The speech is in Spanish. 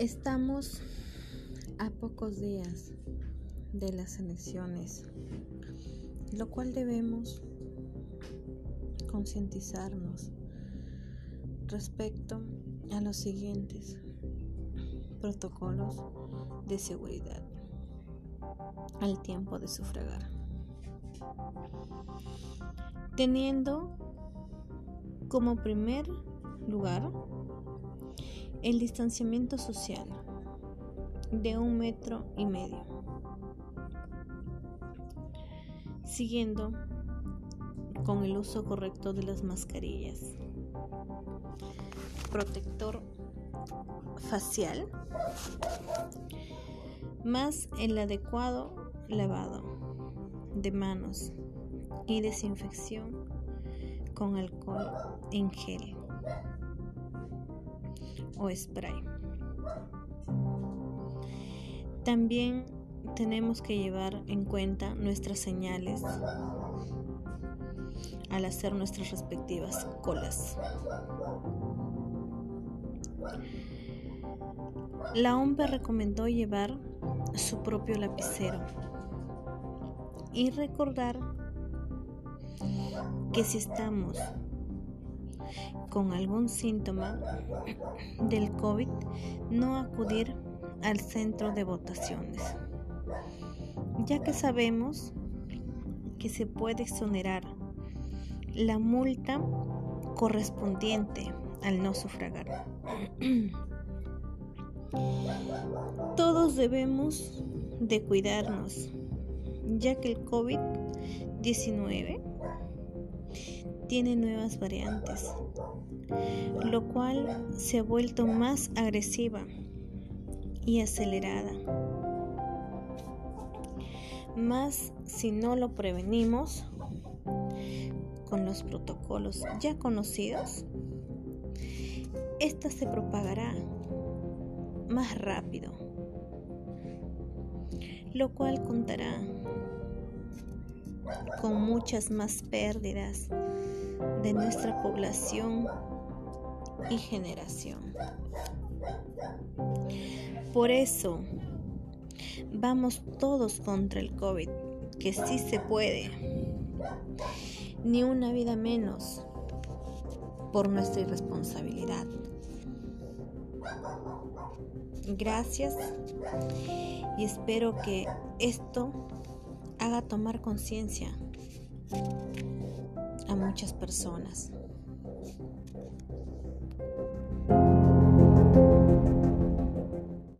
Estamos a pocos días de las elecciones, lo cual debemos concientizarnos respecto a los siguientes protocolos de seguridad al tiempo de sufragar. Teniendo como primer lugar el distanciamiento social de un metro y medio, siguiendo con el uso correcto de las mascarillas, protector facial, más el adecuado lavado de manos y desinfección con alcohol en gel o spray. También tenemos que llevar en cuenta nuestras señales al hacer nuestras respectivas colas. La OMP recomendó llevar su propio lapicero y recordar que si estamos con algún síntoma del COVID, no acudir al centro de votaciones, ya que sabemos que se puede exonerar la multa correspondiente al no sufragar. Todos debemos de cuidarnos, ya que el COVID-19 tiene nuevas variantes, lo cual se ha vuelto más agresiva y acelerada. Más si no lo prevenimos con los protocolos ya conocidos, esta se propagará más rápido, lo cual contará con muchas más pérdidas de nuestra población y generación. Por eso, vamos todos contra el COVID, que sí se puede. Ni una vida menos por nuestra irresponsabilidad. Gracias y espero que esto haga tomar conciencia a muchas personas.